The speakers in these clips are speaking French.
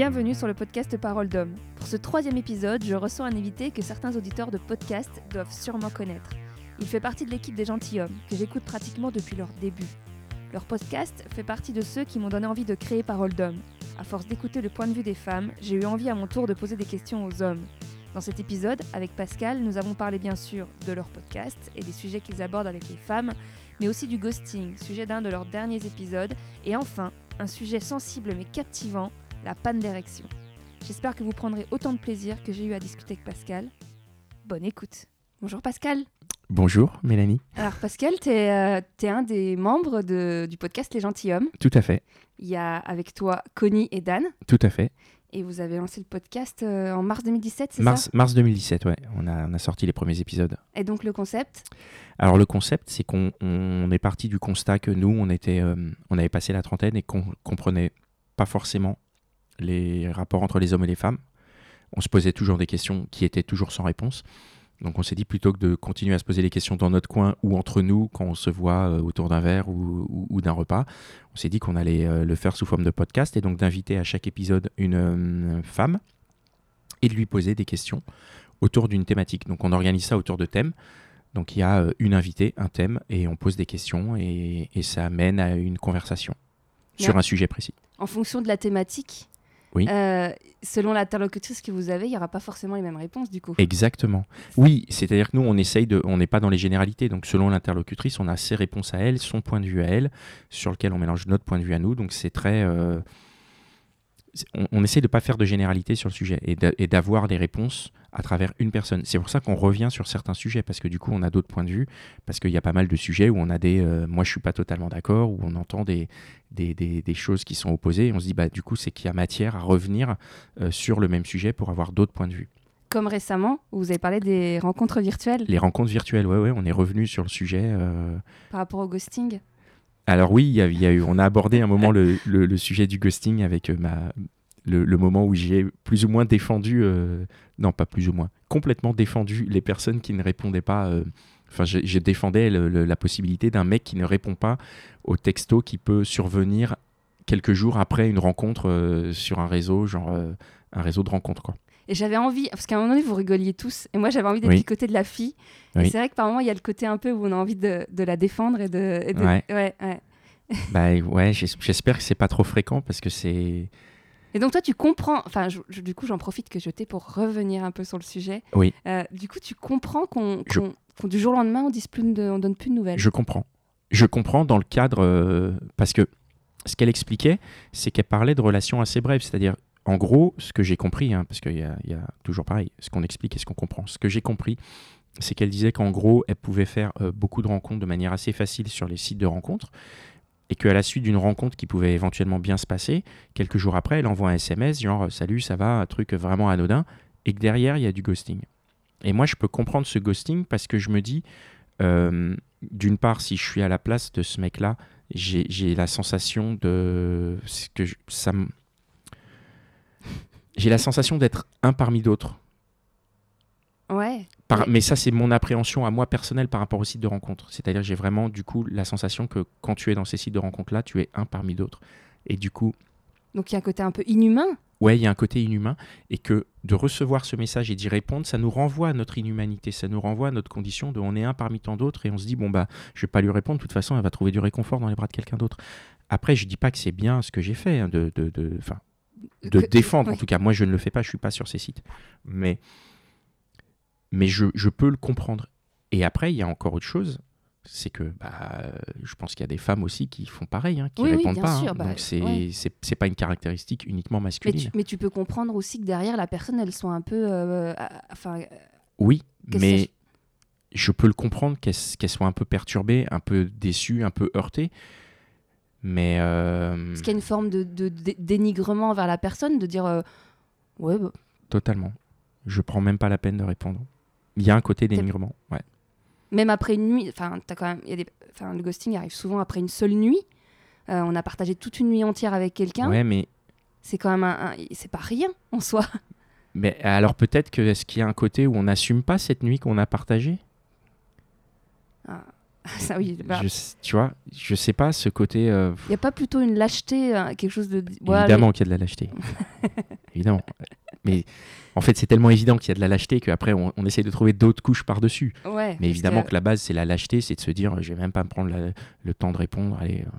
Bienvenue sur le podcast Parole d'homme. Pour ce troisième épisode, je reçois un invité que certains auditeurs de podcast doivent sûrement connaître. Il fait partie de l'équipe des gentilshommes, que j'écoute pratiquement depuis leur début. Leur podcast fait partie de ceux qui m'ont donné envie de créer Parole d'homme. À force d'écouter le point de vue des femmes, j'ai eu envie à mon tour de poser des questions aux hommes. Dans cet épisode, avec Pascal, nous avons parlé bien sûr de leur podcast et des sujets qu'ils abordent avec les femmes, mais aussi du ghosting, sujet d'un de leurs derniers épisodes, et enfin, un sujet sensible mais captivant, la panne d'érection. J'espère que vous prendrez autant de plaisir que j'ai eu à discuter avec Pascal. Bonne écoute. Bonjour Pascal. Bonjour Mélanie. Alors Pascal, tu es, un des membres de- du podcast Les Gentilhommes. Tout à fait, Il y a avec toi Connie et Dan. tout à fait. Et vous avez lancé le podcast euh, en mars 2017, c'est ça? Mars, mars 2017, ouais, on a, on a sorti les premiers épisodes. Et donc le concept? Alors le concept, c'est qu'on on est parti du constat que nous, on, était, euh, on avait passé la trentaine et qu'on comprenait pas forcément les rapports entre les hommes et les femmes. On se posait toujours des questions qui étaient toujours sans réponse. Donc on s'est dit plutôt que de continuer à se poser les questions dans notre coin ou entre nous quand on se voit euh, autour d'un verre ou, ou- ou d'un repas, on s'est dit qu'on allait euh, le faire sous forme de podcast et donc d'inviter à chaque épisode une euh, femme et de lui poser des questions autour d'une thématique. Donc on organise ça autour de thèmes. Donc il y a une invitée, un thème, et on pose des questions et, et ça amène à une conversation sur un sujet précis. En fonction de la thématique, Oui. euh, selon l'interlocutrice que vous avez, il n'y aura pas forcément les mêmes réponses du coup. Exactement. Oui, c'est-à-dire que nous, on essaye de, on n'est pas dans les généralités. Donc, selon l'interlocutrice, on a ses réponses à elle, son point de vue à elle, sur lequel on mélange notre point de vue à nous. Donc, c'est très, euh, on, on essaye de pas faire de généralité sur le sujet et d'a- et d'avoir des réponses à travers une personne. C'est pour ça qu'on revient sur certains sujets parce que du coup, on a d'autres points de vue parce qu'il y a pas mal de sujets où on a des, euh, moi, je suis pas totalement d'accord, où on entend des, des, des- des choses qui sont opposées. Et on se dit, bah, du coup, c'est qu'il y a matière à revenir euh, sur le même sujet pour avoir d'autres points de vue. Comme récemment, vous avez parlé des rencontres virtuelles Les rencontres virtuelles, ouais, ouais, on est revenu sur le sujet. euh. par rapport au ghosting. Alors oui, eu, on a abordé un moment le, sujet du ghosting avec euh, le, moment où j'ai plus ou moins défendu, euh, non pas plus ou moins, complètement défendu les personnes qui ne répondaient pas. euh, Enfin, je, je défendais la possibilité d'un mec qui ne répond pas au texto qui peut survenir quelques jours après une rencontre sur un réseau, genre un réseau de rencontres. Quoi. Et j'avais envie, parce qu'à un moment donné, vous rigoliez tous, et moi j'avais envie d'être Oui. du côté de la fille. Et c'est vrai que par moment, il y a le côté un peu où on a envie de, de la défendre et de. et de- Ouais. ouais, ouais. Bah ouais, j'es- j'espère que c'est pas trop fréquent parce que c'est. Et donc toi, tu comprends, enfin, je- je- du coup, j'en profite que je t'ai pour revenir un peu sur le sujet. Oui. Euh, du coup, tu comprends qu'on, Je- qu'on- du jour au lendemain, on on donne plus de nouvelles. Je comprends. Je comprends dans le cadre euh, parce que ce qu'elle expliquait, c'est qu'elle parlait de relations assez brèves, c'est-à-dire en gros, ce que j'ai compris, hein, parce qu'il y, y a toujours pareil, ce qu'on explique et ce qu'on comprend. Ce que j'ai compris, c'est qu'elle disait qu'en gros, elle pouvait faire euh, beaucoup de rencontres de manière assez facile sur les sites de rencontres. Et qu'à la suite d'une rencontre qui pouvait éventuellement bien se passer, quelques jours après, elle envoie un SMS, genre Salut, ça va, un truc vraiment anodin, et que derrière, il y a du ghosting. Et moi, je peux comprendre ce ghosting parce que je me dis, d'une part, si je suis à la place de ce mec-là, j'ai la sensation de. c'est que ça me- J'ai la sensation d'être un parmi d'autres. Ouais. Par-. Mais ça, c'est mon appréhension à moi personnelle par rapport aux sites de rencontres. C'est-à-dire, j'ai vraiment, du coup, la sensation que quand tu es dans ces sites de rencontres-là, tu es un parmi d'autres. Et du coup, Donc il y a un côté un peu inhumain? ouais, il y a un côté inhumain. Et que de recevoir ce message et d'y répondre, ça nous renvoie à notre inhumanité. Ça nous renvoie à notre condition de on est un parmi tant d'autres. Et on se dit, bon, bah, je vais pas lui répondre. De toute façon, elle va trouver du réconfort dans les bras de quelqu'un d'autre. Après, je dis pas que c'est bien ce que j'ai fait, hein, de, de, de, de Que- défendre. oui. En tout cas, moi, je ne le fais pas, je suis pas sur ces sites. Mais, mais je, je peux le comprendre. Et après, il y a encore autre chose. C'est que bah, je pense qu'il y a des femmes aussi qui font pareil, hein, qui Oui, oui, répondent bien pas. hein. sûr, bah, Donc, c'est ouais. pas une caractéristique uniquement Mais masculine. tu, mais tu peux comprendre aussi que derrière, la personne, elle soit un peu. euh, enfin, euh, Oui, mais je peux le comprendre qu'elle qu'elle soit un peu perturbée, un peu déçue, un peu heurtée. Mais euh, est-ce qu'il y a une forme de, de- de- dénigrement vers la personne, de dire. euh, ouais, bah, totalement. Je prends même pas la peine de répondre. Il y a un côté dénigrement. Ouais. même après une nuit, enfin, t'as quand même, y a des, le ghosting arrive souvent après une seule nuit. Euh, on a partagé toute une nuit entière avec quelqu'un. ouais, mais C'est quand même un, un- c'est pas rien en soi. Mais alors peut-être que est-ce qu'il y a un côté où on n'assume pas cette nuit qu'on a partagée? Ah. Ça, oui. bah, Je tu vois, je sais pas ce côté. euh, Il n'y a pas plutôt une lâcheté, euh, quelque chose de. Évidemment qu'il y a de la lâcheté. évidemment. Mais en fait, c'est tellement évident qu'il y a de la lâcheté qu'après, on, on essaie de trouver d'autres couches par-dessus. mais- ouais, Mais parce évidemment que- que la base, c'est la lâcheté, c'est de se dire, je vais même pas me prendre la- le temps de répondre. Allez, euh,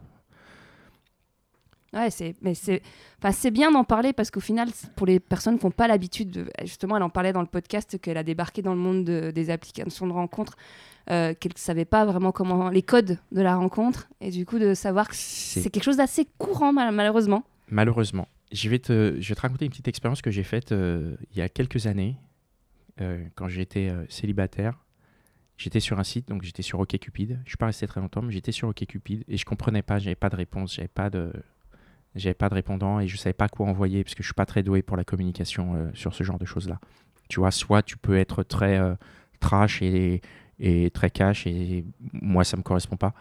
Ouais, c'est, mais c'est, enfin, c'est bien d'en parler parce qu'au final, pour les personnes qui n'ont pas l'habitude, de, justement, elle en parlait dans le podcast qu'elle a débarqué dans le monde de- des applications de rencontres, euh, qu'elle ne savait pas vraiment comment les codes de la rencontre, et du coup de savoir que c'est c'est quelque chose d'assez courant mal- malheureusement. Malheureusement. Je vais, te, je vais te raconter une petite expérience que j'ai faite euh, il y a quelques années, euh, quand j'étais célibataire. J'étais sur un site, donc j'étais sur OkCupid. Je suis pas resté très longtemps, mais j'étais sur OkCupid et je comprenais pas, j'avais pas de réponse, j'avais pas de, j'avais pas de répondant et je savais pas quoi envoyer parce que je suis pas très doué pour la communication euh, sur ce genre de choses-là. Tu vois, soit tu peux être très euh, trash et, et très cash et moi ça me correspond pas.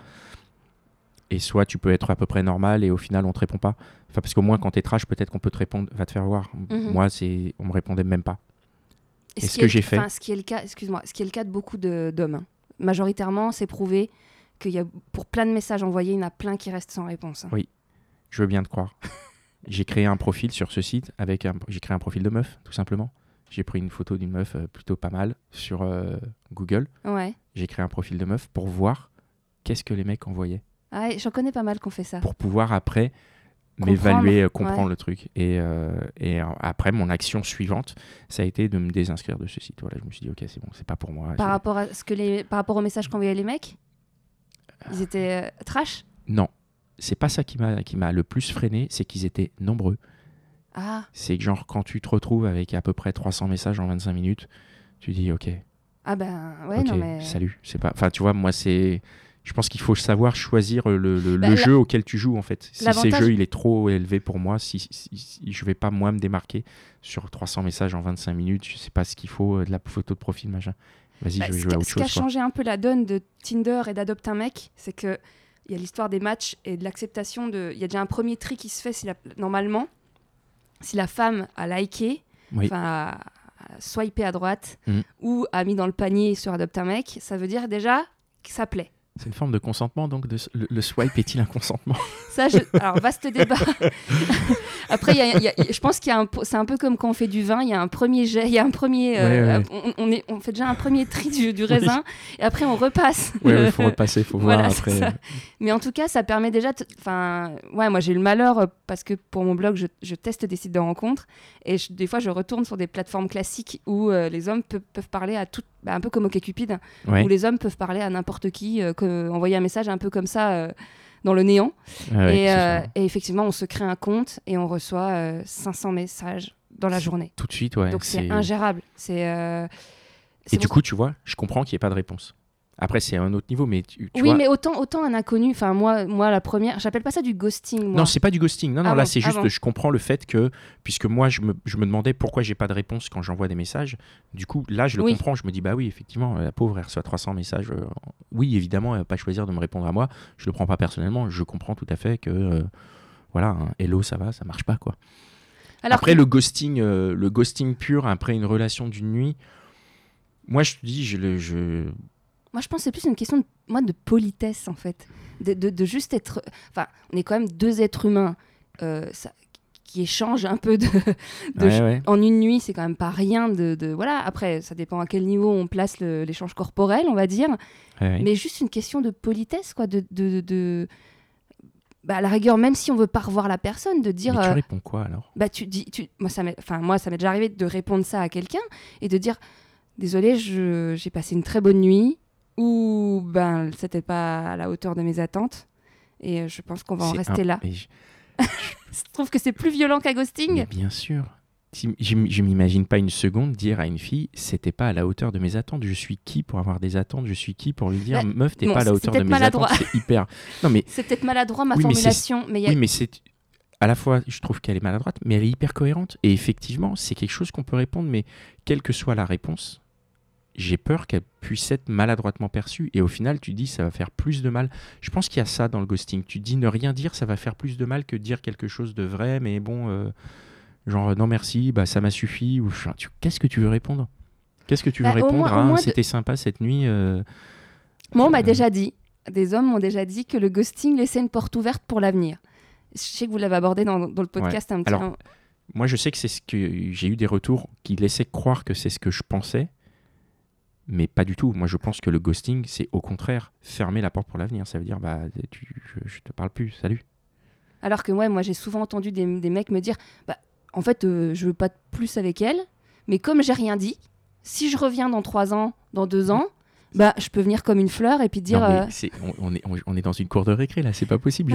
Et soit tu peux être à peu près normal et au final on te répond pas. Enfin, parce qu'au moins quand t'es trash, peut-être qu'on peut te répondre, va te faire voir. Mhm. Moi, c'est, on me répondait même pas. Et Et ce ce qui que j'ai fait- ce qui est le cas, excuse-moi, ce qui est le cas de beaucoup d'hommes. hein. Majoritairement, c'est prouvé qu'il y a pour plein de messages envoyés, il y en a plein qui restent sans réponse. hein. Oui. Je veux bien te croire. j'ai créé un profil sur ce site avec un, j'ai créé un profil de meuf, tout simplement. J'ai pris une photo d'une meuf euh, plutôt pas mal sur euh, Google. Ouais. J'ai créé un profil de meuf pour voir qu'est-ce que les mecs envoyaient, Ah, ouais, j'en connais pas mal qu'on fait ça. pour pouvoir après Comprendre, m'évaluer, euh, comprendre ouais. le truc. Et, euh, et euh, après, mon action suivante, ça a été de me désinscrire de ce site. Voilà, je me suis dit, ok, c'est bon, c'est pas pour moi. Par rapport à ce que les, par rapport aux messages qu'envoyaient les mecs, ils étaient euh, trash? Non, c'est pas ça qui m'a qui m'a le plus freiné, c'est qu'ils étaient nombreux. Ah, C'est que genre quand tu te retrouves avec à peu près 300 messages en 25 minutes, tu dis ok, ah ben ouais non mais. salut. C'est pas, enfin tu vois, moi c'est, je pense qu'il faut savoir choisir le, le- Bah, le jeu auquel tu joues en fait. Si ce L'avantage- jeu il est trop élevé pour moi, si, si, si je vais pas moi me démarquer sur 300 messages en 25 minutes, je sais pas ce qu'il faut euh, de la photo de profil machin. Vas-y, Bah, je vais ce jouer qui- à autre ce qui a chose. changé un peu la donne de Tinder et d'Adopte un mec, c'est que il y a l'histoire des matchs et de l'acceptation de. Il y a déjà un premier tri qui se fait si la- normalement, si la femme a liké, Oui. enfin a, a swipé à droite Mhm. ou a mis dans le panier sur Adopte un mec, ça veut dire déjà que ça plaît. C'est une forme de consentement donc de, le, le swipe est-il un consentement? Ça, je... alors vaste débat. Après, il y a- il y a- je pense qu'il y a c'est un peu comme quand on fait du vin, il y a un premier jet, il y a un premier, euh, Ouais, On, on est, on fait déjà un premier tri du, du raisin, et après on repasse. Ouais, il faut repasser, faut Voilà, voir après. ça. Mais en tout cas, ça permet déjà. Enfin, ouais, moi j'ai eu le malheur euh, parce que pour mon blog, je, je teste des sites de rencontres et je- des fois je retourne sur des plateformes classiques où euh, les hommes pe- peuvent parler à tout, bah, un peu comme OkCupid, Ouais. où les hommes peuvent parler à n'importe qui, euh, que- envoyer un message un peu comme ça euh, dans le néant. Ouais, et, effectivement, on se crée un compte et on reçoit euh, 500 messages dans la journée. Tout de suite, ouais. Donc c'est ingérable. C'est. Et du coup, tu vois, je comprends qu'il n'y ait pas de réponse. Après, c'est un autre niveau, mais tu, tu oui, vois. mais autant, autant un inconnu. Enfin, moi, moi, la première, j'appelle pas ça du ghosting. Moi. Non, c'est pas du ghosting. Non, non, Ah là, bon, c'est ah juste, bon. je comprends le fait que, puisque moi, je me, je me demandais pourquoi j'ai pas de réponse quand j'envoie des messages. Du coup, là, je le Oui. comprends. Je me dis, bah oui, effectivement, la pauvre, elle reçoit 300 messages. euh, oui, évidemment, elle va pas choisir de me répondre à moi. Je le prends pas personnellement. Je comprends tout à fait que, euh, voilà, un hello, ça va, ça marche pas, quoi. Alors après, que- le ghosting, euh, le ghosting pur après une relation d'une nuit, moi, je te dis, je, Moi, je pense que c'est plus une question de, moi, de politesse, en fait. De, de- de juste être. Enfin, on est quand même deux êtres humains euh, ça- qui échangent un peu de. de Ouais, ouais. En une nuit, c'est quand même pas rien de, de- Voilà, après, ça dépend à quel niveau on place l'échange corporel, on va dire. Ouais. Mais juste une question de politesse, quoi. De. de, de- Bah, à la rigueur, même si on veut pas revoir la personne, de dire. Mais tu euh, réponds quoi alors? bah tu dis tu moi ça m'est enfin moi ça m'est déjà arrivé de répondre ça à quelqu'un et de dire désolé j'ai passé une très bonne nuit ou ben c'était pas à la hauteur de mes attentes et euh, je pense qu'on va en rester un- là mais je- je trouve que c'est plus violent qu'un ghosting Mais bien sûr. Je, m'imagine pas une seconde dire à une fille, c'était pas à la hauteur de mes attentes. Je suis qui pour avoir des attentes? Je suis qui pour lui dire, Bah, meuf, t'es bon, pas à la hauteur de mes maladroit. attentes. C'est hyper. Non mais c'est peut-être maladroit ma Oui, mais formulation mais y a oui, mais c'est à la fois, je trouve qu'elle est maladroite, mais elle est hyper cohérente. Et effectivement, c'est quelque chose qu'on peut répondre, mais quelle que soit la réponse, j'ai peur qu'elle puisse être maladroitement perçue. Et au final, tu dis, ça va faire plus de mal. Je pense qu'il y a ça dans le ghosting. Tu dis ne rien dire, ça va faire plus de mal que dire quelque chose de vrai, mais bon, euh, genre non merci, bah ça m'a suffi. Ou qu'est-ce que tu veux répondre? Qu'est-ce que tu veux Bah, répondre de- C'était sympa cette nuit. euh, moi on m'a Euh, déjà dit des hommes m'ont déjà dit que le ghosting laissait une porte ouverte pour l'avenir. Je sais que vous l'avez abordé dans, dans le podcast un petit Alors, Moi, je sais que c'est ce que j'ai eu des retours qui laissaient croire que c'est ce que je pensais, mais pas du tout. Moi, je pense que le ghosting, c'est au contraire fermer la porte pour l'avenir. Ça veut dire, bah, tu, je, je te parle plus, salut. Alors que ouais, moi, j'ai souvent entendu des, des mecs me dire, bah, en fait, euh, je veux pas de plus avec elle, mais comme j'ai rien dit, si je reviens dans trois ans, dans deux ans, bah, je peux venir comme une fleur et puis dire. Non, mais euh, on, on est, on, on est dans une cour de récré là, c'est pas possible.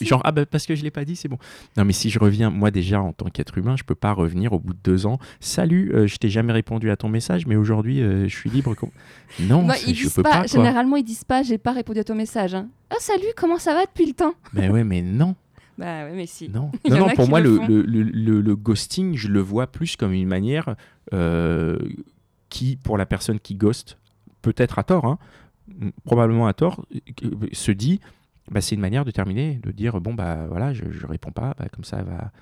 Genre, ah bah parce que je l'ai pas dit, c'est bon. Non, mais si je reviens, moi déjà en tant qu'être humain, je peux pas revenir au bout de deux ans. Salut, euh, je t'ai jamais répondu à ton message, mais aujourd'hui euh, je suis libre. Non, ils je peux pas, pas. généralement, ils disent pas, j'ai pas répondu à ton message. hein. Ah, salut, comment ça va depuis le temps? Mais ouais, mais non, Bah ouais, mais si. non, non, non. Pour moi, le, le- le ghosting, je le vois plus comme une manière euh, qui, pour la personne qui ghost, peut-être à tort, hein, probablement à tort, se dit, bah, c'est une manière de terminer, de dire bon bah voilà, je, je réponds pas, bah, comme ça elle va,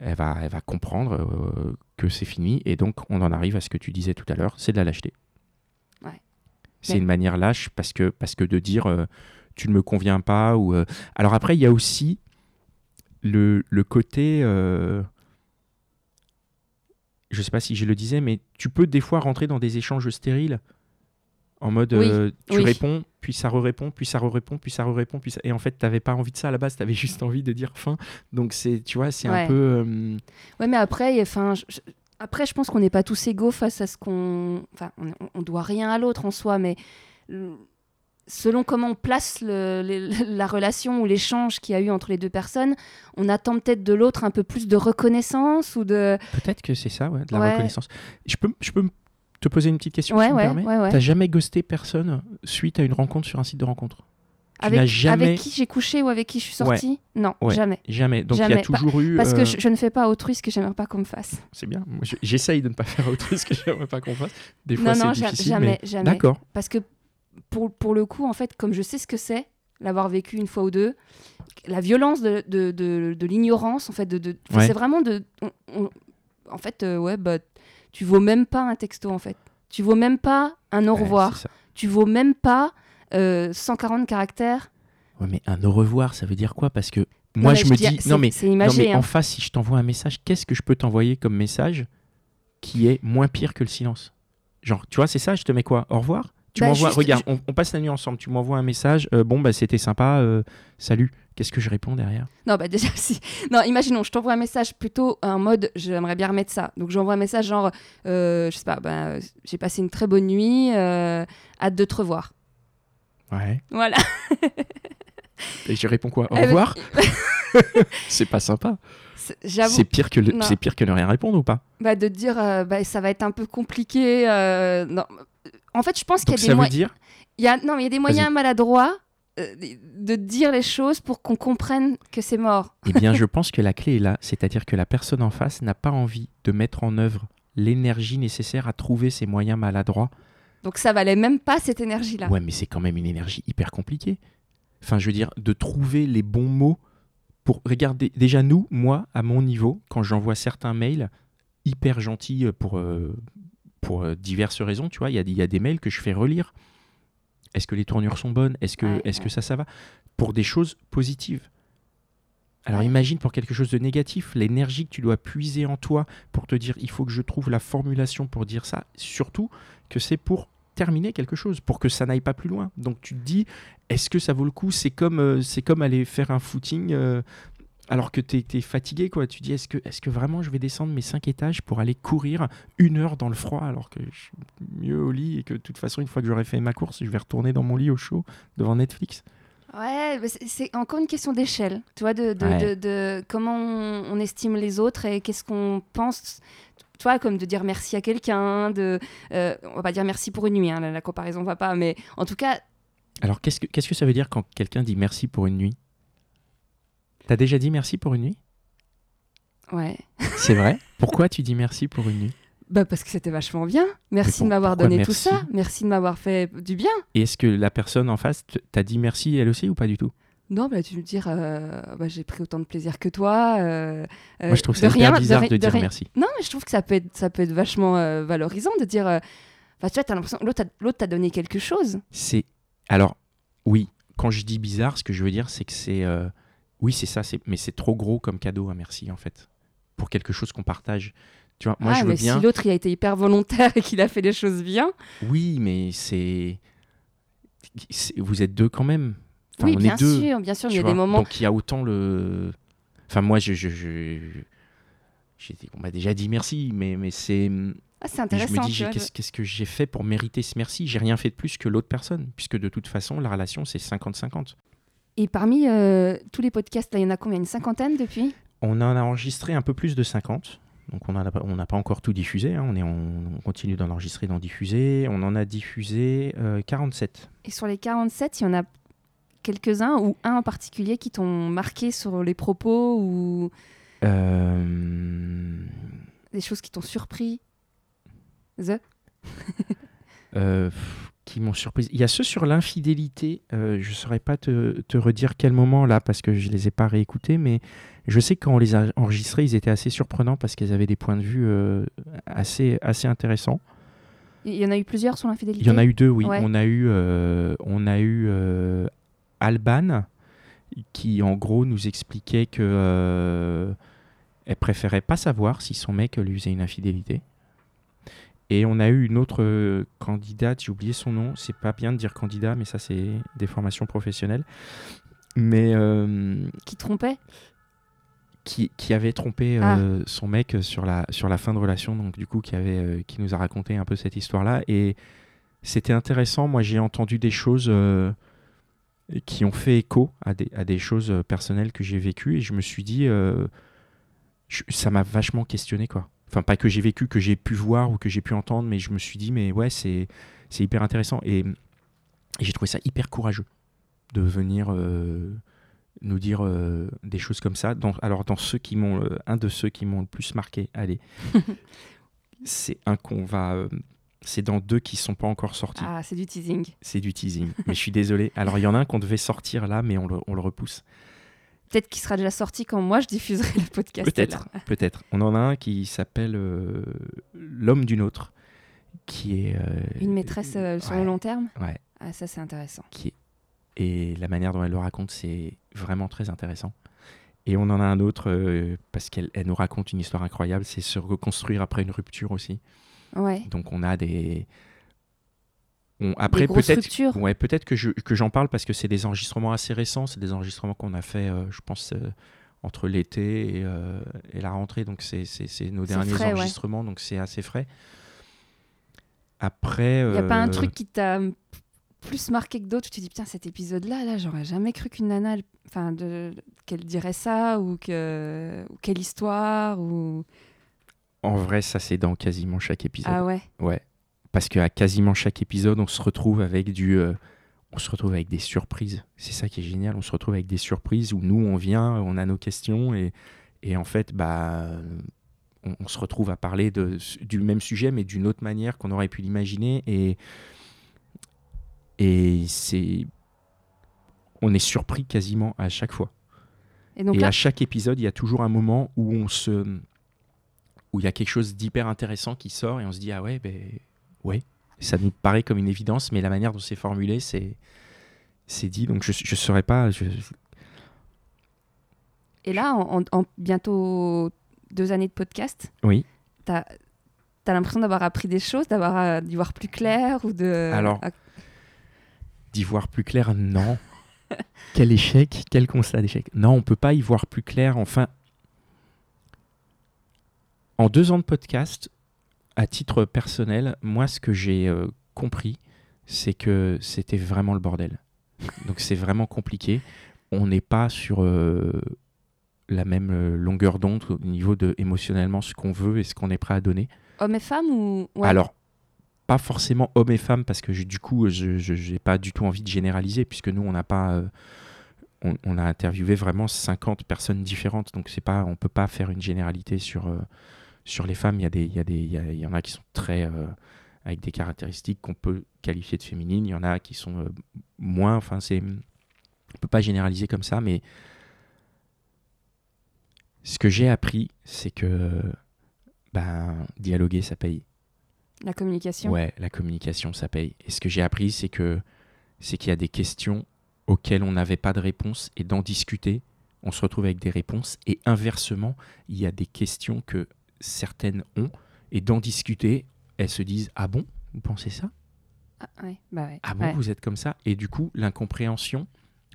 elle va, elle va comprendre euh, que c'est fini, et donc on en arrive à ce que tu disais tout à l'heure, c'est de la lâcheté. Ouais. C'est Mais- une manière lâche parce que parce que de dire euh, tu ne me conviens pas ou euh, alors après il y a aussi le, le côté je sais pas si je le disais mais tu peux des fois rentrer dans des échanges stériles en mode Oui, euh, tu oui. réponds puis ça re-répond puis ça re-répond puis ça re-répond puis ça... et en fait t'avais pas envie de ça à la base t'avais juste envie de dire fin donc c'est tu vois c'est Ouais. un peu euh, Ouais, mais après, enfin, après, je pense qu'on n'est pas tous égaux face à ce qu'on. Enfin, on, on doit rien à l'autre en soi, mais selon comment on place le- le- la relation ou l'échange qu'il y a eu entre les deux personnes, on attend peut-être de l'autre un peu plus de reconnaissance ou de. peut-être que c'est ça ouais, de la Ouais. reconnaissance je peux je peux te poser une petite question Ouais, si tu me ouais, permets ouais. T'as jamais ghosté personne suite à une rencontre sur un site de rencontre Tu Avec, n'as jamais, avec qui j'ai couché ou avec qui je suis sortie? Non, jamais. jamais. Donc il y a toujours eu. Parce euh, que je, je ne fais pas autrui ce que j'aimerais pas qu'on me fasse. C'est bien. Je- J'essaye de ne pas faire autre chose que j'aimerais pas qu'on fasse. Des fois, non, non, difficile. jamais, mais... jamais. D'accord. Parce que pour, pour le coup, en fait, comme je sais ce que c'est, l'avoir vécu une fois ou deux, la violence de, de, de, de l'ignorance, en fait, de, c'est vraiment de. on- on- en fait, euh, ouais, bah, tu vaux même pas un texto, en fait. Tu vaux même pas un au revoir. tu vaux même pas euh, 140 caractères. Ouais, mais un au revoir, ça veut dire quoi? Parce que moi, je me dis- Non, mais, non, mais hein. en face, si je t'envoie un message, qu'est-ce que je peux t'envoyer comme message qui est moins pire que le silence? Genre, tu vois, c'est ça, je te mets quoi? Au revoir? Tu Bah, m'envoies. juste- Regarde, on, on passe la nuit ensemble. Tu m'envoies un message. euh, bon, bah, c'était sympa. euh, salut. Qu'est-ce que je réponds derrière? Non, bah déjà, si. Non, imaginons, je t'envoie un message plutôt en mode j'aimerais bien remettre ça. Donc j'envoie un message genre, euh, je sais pas, bah, j'ai passé une très bonne nuit, hâte de te revoir. Ouais. Voilà. Et je réponds quoi Au revoir? C'est pas sympa. C'est- J'avoue, C'est pire que le- c'est pire que ne rien répondre ou pas? Bah, de te dire, euh, bah, ça va être un peu compliqué. euh, non. En fait, je pense qu'il y a des ça moyens. Il y a... Non, mais il y a des moyens maladroits euh, de dire les choses pour qu'on comprenne que c'est mort. Eh bien, je pense que la clé est là, c'est-à-dire que la personne en face n'a pas envie de mettre en œuvre l'énergie nécessaire à trouver ces moyens maladroits. Donc ça valait même pas cette énergie-là. Ouais, mais c'est quand même une énergie hyper compliquée. Enfin, je veux dire, de trouver les bons mots pour regarder. Déjà, nous, moi, à mon niveau, quand j'envoie certains mails hyper gentils pour, euh, pour euh, diverses raisons, tu vois, il y a, il y a des mails que je fais relire. Est-ce que les tournures sont bonnes? Est-ce que, Ouais, est-ce ouais. que ça, ça va? Pour des choses positives. Alors imagine pour quelque chose de négatif, l'énergie que tu dois puiser en toi pour te dire il faut que je trouve la formulation pour dire ça, surtout que c'est pour terminer quelque chose, pour que ça n'aille pas plus loin. Donc tu te dis est-ce que ça vaut le coup? C'est comme, euh, c'est comme aller faire un footing euh, alors que tu es, fatigué. quoi. Tu dis est-ce que, est que vraiment je vais descendre mes cinq étages pour aller courir une heure dans le froid alors que je suis mieux au lit et que de toute façon une fois que j'aurai fait ma course, je vais retourner dans mon lit au chaud devant Netflix? Ouais, c'est- c'est encore une question d'échelle, tu vois, de, de, Ouais. de- de comment on, on estime les autres et qu'est-ce qu'on pense, tu vois, comme de dire merci à quelqu'un, de, euh, on va pas dire merci pour une nuit, hein, la, la comparaison va pas, mais en tout cas, Alors, qu'est-ce que, qu'est-ce que ça veut dire quand quelqu'un dit merci pour une nuit? T'as déjà dit merci pour une nuit? Ouais, C'est vrai? Pourquoi tu dis merci pour une nuit? Bah parce que c'était vachement bien, merci de m'avoir donné tout ça, merci de m'avoir fait du bien. Et est-ce que la personne en face t'a dit merci elle aussi ou pas du tout? Non, bah, tu me dire, euh, bah, j'ai pris autant de plaisir que toi. euh, euh, Moi, je trouve ça rien- bizarre de, dire merci. Non, mais je trouve que ça peut être, ça peut être vachement euh, valorisant de dire. Enfin, tu vois, t'as l'impression que l'autre t'a- l'autre t'a donné quelque chose. C'est alors Oui, quand je dis bizarre, ce que je veux dire, c'est que c'est. Oui, c'est ça, c'est... mais c'est trop gros comme cadeau, un merci, en fait. Pour quelque chose qu'on partage. Tu vois, moi, ah, je veux mais bien. si l'autre il a été hyper volontaire et qu'il a fait les choses bien. Oui, mais c'est. Vous êtes deux quand même. Enfin, oui, on bien est deux. sûr, bien sûr, il y a des moments. Donc il y a autant le. Enfin, moi, je. je, on m'a déjà dit merci, mais, mais c'est. Ah, c'est intéressant. je me dis, qu'est-ce que j'ai fait pour mériter ce merci? J'ai rien fait de plus que l'autre personne, puisque de toute façon, la relation, c'est 50-50. Et parmi euh, tous les podcasts, là, il y en a combien Une cinquantaine depuis? On en a enregistré un peu plus de 50. Donc on n'a on n'a pas encore tout diffusé. hein. On, est, on, on continue d'en enregistrer, d'en diffuser. On en a diffusé euh, 47. Et sur les 47, il y en a quelques-uns ou un en particulier qui t'ont marqué sur les propos ou Euh, des choses qui t'ont surpris? The? Euh, qui m'ont surpris. Il y a ceux sur l'infidélité. euh, je ne saurais pas te, te redire quel moment là, parce que je ne les ai pas réécoutés, mais je sais que quand on les a enregistrés, ils étaient assez surprenants parce qu'ils avaient des points de vue euh, assez, assez intéressants. Il y en a eu plusieurs sur l'infidélité? Il y en a eu deux, oui. Ouais. On a eu, euh, on a eu euh, Alban, qui en gros nous expliquait que elle préférait pas savoir si son mec lui faisait une infidélité. Et on a eu une autre euh, candidate, j'ai oublié son nom, c'est pas bien de dire candidat, mais ça c'est des formations professionnelles. Mais euh, Qui trompait? qui, qui avait trompé Ah. euh, son mec sur la, sur la fin de relation, donc du coup qui, avait, qui nous a raconté un peu cette histoire-là. Et c'était intéressant, moi j'ai entendu des choses qui ont fait écho à des, à des choses personnelles que j'ai vécues, et je me suis dit, je- ça m'a vachement questionné, quoi. Enfin, pas que j'ai vécu, que j'ai pu voir ou que j'ai pu entendre, mais je me suis dit, mais ouais, c'est c'est hyper intéressant. Et, et j'ai trouvé ça hyper courageux de venir euh, nous dire euh, des choses comme ça. Dans, alors, dans ceux qui m'ont, euh, un de ceux qui m'ont le plus marqué, allez, c'est un qu'on va. c'est dans deux qui sont pas encore sortis. Ah, c'est du teasing. C'est du teasing. mais je suis désolé. Alors, il y en a un qu'on devait sortir là, mais on le, on le repousse. Peut-être qu'il sera déjà sorti quand moi je diffuserai le podcast. Peut-être. On en a un qui s'appelle euh, L'homme d'une autre, qui est. euh, Une maîtresse euh, sur ouais, le long terme? Ouais. Ah, ça c'est intéressant. qui est- Et la manière dont elle le raconte, c'est vraiment très intéressant. Et on en a un autre, parce qu'elle elle nous raconte une histoire incroyable, c'est se reconstruire après une rupture aussi. Ouais. Donc on a des... on- après peut-être ouais, peut-être que je- que j'en parle parce que c'est des enregistrements assez récents, c'est des enregistrements qu'on a fait, euh, je pense, euh, entre l'été et, euh, et la rentrée. Donc c'est nos derniers frais, ouais. enregistrements, donc c'est assez frais. Après... Il n'y a pas un truc qui t'a plus marqué que d'autres Tu te dis, putain, cet épisode-là, là, j'aurais jamais cru qu'une nana, enfin, qu'elle dirait ça, ou, que... ou quelle histoire, ou... En vrai, ça c'est dans quasiment chaque épisode. Ah ouais? Ouais. Parce qu'à quasiment chaque épisode, on se retrouve avec du. euh, on se retrouve avec des surprises. C'est ça qui est génial. On se retrouve avec des surprises où nous, on vient, on a nos questions et, et en fait, bah, on, on se retrouve à parler de, du même sujet, mais d'une autre manière qu'on aurait pu l'imaginer. Et, et c'est. On est surpris quasiment à chaque fois. Et donc et là, à chaque épisode, il y a toujours un moment où on se, où il y a quelque chose d'hyper intéressant qui sort et on se dit ah ouais ben ouais. Ça nous paraît comme une évidence, mais la manière dont c'est formulé, c'est c'est dit. Donc je je saurais pas. je- et là en, en- en bientôt deux années de podcast, Oui. t'as as, l'impression d'avoir appris des choses, d'avoir euh, d'y voir plus clair, ou de... Alors, Ah, D'y voir plus clair, non. quel échec, quel constat d'échec. Non, on peut pas y voir plus clair. Enfin, en deux ans de podcast, à titre personnel, moi, ce que j'ai euh, compris, c'est que c'était vraiment le bordel. Donc, c'est vraiment compliqué. On n'est pas sur euh, la même euh, longueur d'onde au niveau de émotionnellement ce qu'on veut et ce qu'on est prêt à donner. Hommes et femmes ou... ouais. Alors, pas forcément hommes et femmes, parce que je- du coup, je n'ai pas du tout envie de généraliser, puisque nous, on n'a pas. euh, on, on a interviewé vraiment 50 personnes différentes, donc c'est pas, on peut pas faire une généralité sur, euh, sur les femmes. Il y, a des, il, y a des, il, y a- il y en a qui sont très. euh, avec des caractéristiques qu'on peut qualifier de féminines, il y en a qui sont euh, moins. Enfin, c'est. On peut pas généraliser comme ça, mais. Ce que j'ai appris, c'est que. Ben, dialoguer, ça paye. La communication? Ouais, la communication, ça paye. Et ce que j'ai appris, c'est que c'est qu'il y a des questions auxquelles on n'avait pas de réponse et d'en discuter. On se retrouve avec des réponses. Et inversement, il y a des questions que certaines ont et d'en discuter, elles se disent Ah bon, vous pensez ça? Ah, ouais, bah ouais. Ah bon, ouais. vous êtes comme ça? Et du coup, l'incompréhension,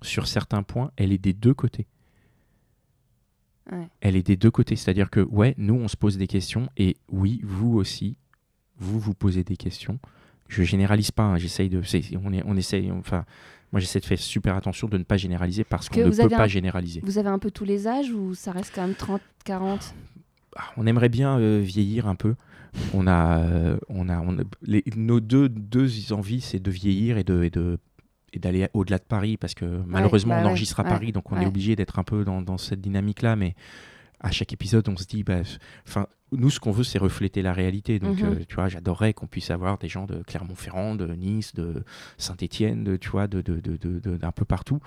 sur certains points, elle est des deux côtés. Elle est des deux côtés. C'est-à-dire que, ouais, nous, on se pose des questions. Et oui, vous aussi, vous vous posez des questions. Je généralise pas. hein, J'essaye de. On, est, on essaye. Enfin, moi, j'essaie de faire super attention de ne pas généraliser parce Que qu'on ne peut pas généraliser. Vous avez un peu tous les âges ou ça reste quand même 30, 40 Ah, on aimerait bien euh, vieillir un peu. On a, euh, on a, on a- les- nos deux, deux envies, c'est de vieillir et de, et de et d'aller au-delà de Paris parce que malheureusement bah on ouais, enregistre à ouais, Paris donc on est obligé d'être un peu dans, dans cette dynamique là mais à chaque épisode on se dit bah enfin nous ce qu'on veut c'est refléter la réalité donc Mhm. euh, tu vois j'adorerais qu'on puisse avoir des gens de Clermont-Ferrand de Nice de Saint-Étienne de tu vois de de- de- de- de- d'un peu partout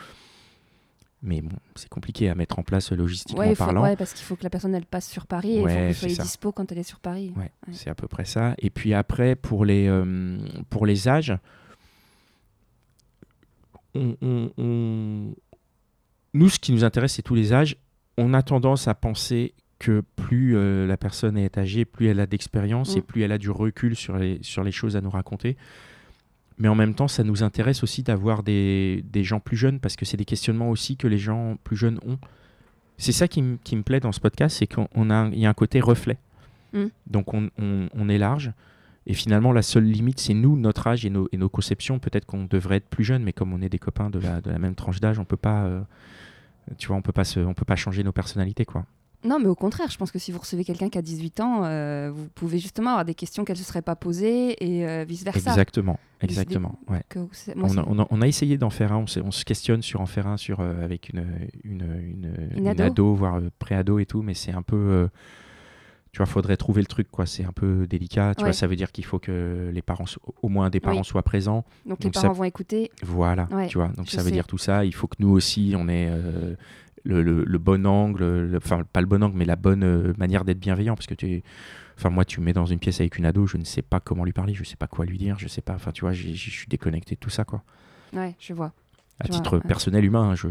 mais bon c'est compliqué à mettre en place logistiquement ouais, faut- parlant ouais, parce qu'il faut que la personne elle passe sur Paris et il faut Ouais, que vous c'est soyez ça. dispo quand elle est sur Paris. Ouais, c'est à peu près ça. Et puis après, pour les, euh, pour les âges, on- on- on- nous, ce qui nous intéresse, c'est tous les âges. On a tendance à penser que plus euh, la personne est âgée, plus elle a d'expérience Mm. et plus elle a du recul sur les, sur les choses à nous raconter. Mais en même temps, ça nous intéresse aussi d'avoir des, des gens plus jeunes parce que c'est des questionnements aussi que les gens plus jeunes ont. C'est ça qui, me- plaît dans ce podcast, c'est qu'il a, il y a un côté reflet. Mm. Donc on, on- on est large. Et finalement, la seule limite, c'est nous, notre âge et nos, et nos conceptions. Peut-être qu'on devrait être plus jeune, mais comme on est des copains de la, de la même tranche d'âge, on peut pas, euh, tu vois, on peut pas se, on peut pas changer nos personnalités, quoi. Non, mais au contraire, je pense que si vous recevez quelqu'un qui a 18 ans, euh, vous pouvez justement avoir des questions qu'elle ne se serait pas posées et euh, vice-versa. Exactement, exactement. Ouais. Moi, On a, on a- on a essayé d'en faire un, on, se questionne sur en faire un sur, euh, avec une, une, une, Une ado. voire pré-ado et tout, mais c'est un peu. tu vois, faudrait trouver le truc, quoi. C'est un peu délicat. Tu Ouais. vois, ça veut dire qu'il faut que les parents, so- au moins des parents Oui. soient présents. Donc les ça- parents vont écouter. Voilà, Ouais, tu vois. Donc ça veut dire tout ça. Il faut que nous aussi, on ait euh, le, le- le bon angle, le- enfin pas le bon angle, mais la bonne euh, manière d'être bienveillant. Parce que tu, enfin moi, tu me mets dans une pièce avec une ado, je ne sais pas comment lui parler, je sais pas quoi lui dire, je sais pas. Enfin, tu vois, je suis déconnecté de tout ça, quoi. Ouais, je vois. À vois, titre ouais. personnel humain, hein, je.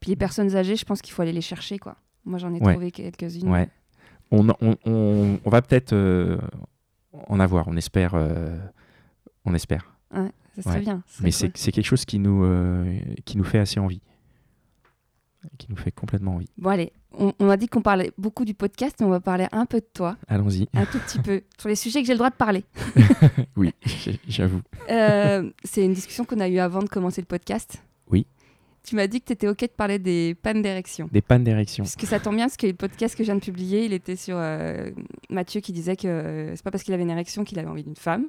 Puis les personnes âgées, je pense qu'il faut aller les chercher, quoi. Moi, j'en ai Ouais. trouvé quelques-unes. Ouais. On, on, on- on va peut-être euh, en avoir, on espère. euh, on espère. Ouais, ça serait bien. Mais cool. c'est c'est quelque chose qui nous, euh, qui nous fait assez envie. Qui nous fait complètement envie. Bon, allez, on, on a dit qu'on parlait beaucoup du podcast, mais on va parler un peu de toi, Allons-y. un tout petit peu, sur les sujets que j'ai le droit de parler. Oui, j'avoue. Euh, c'est une discussion qu'on a eue avant de commencer le podcast. Oui. Tu m'as dit que tu étais OK de parler des pannes d'érection. Des pannes d'érection. Parce que ça tombe bien, parce que le podcast que je viens de publier, il était sur euh, Mathieu qui disait que euh, c'est pas parce qu'il avait une érection qu'il avait envie d'une femme.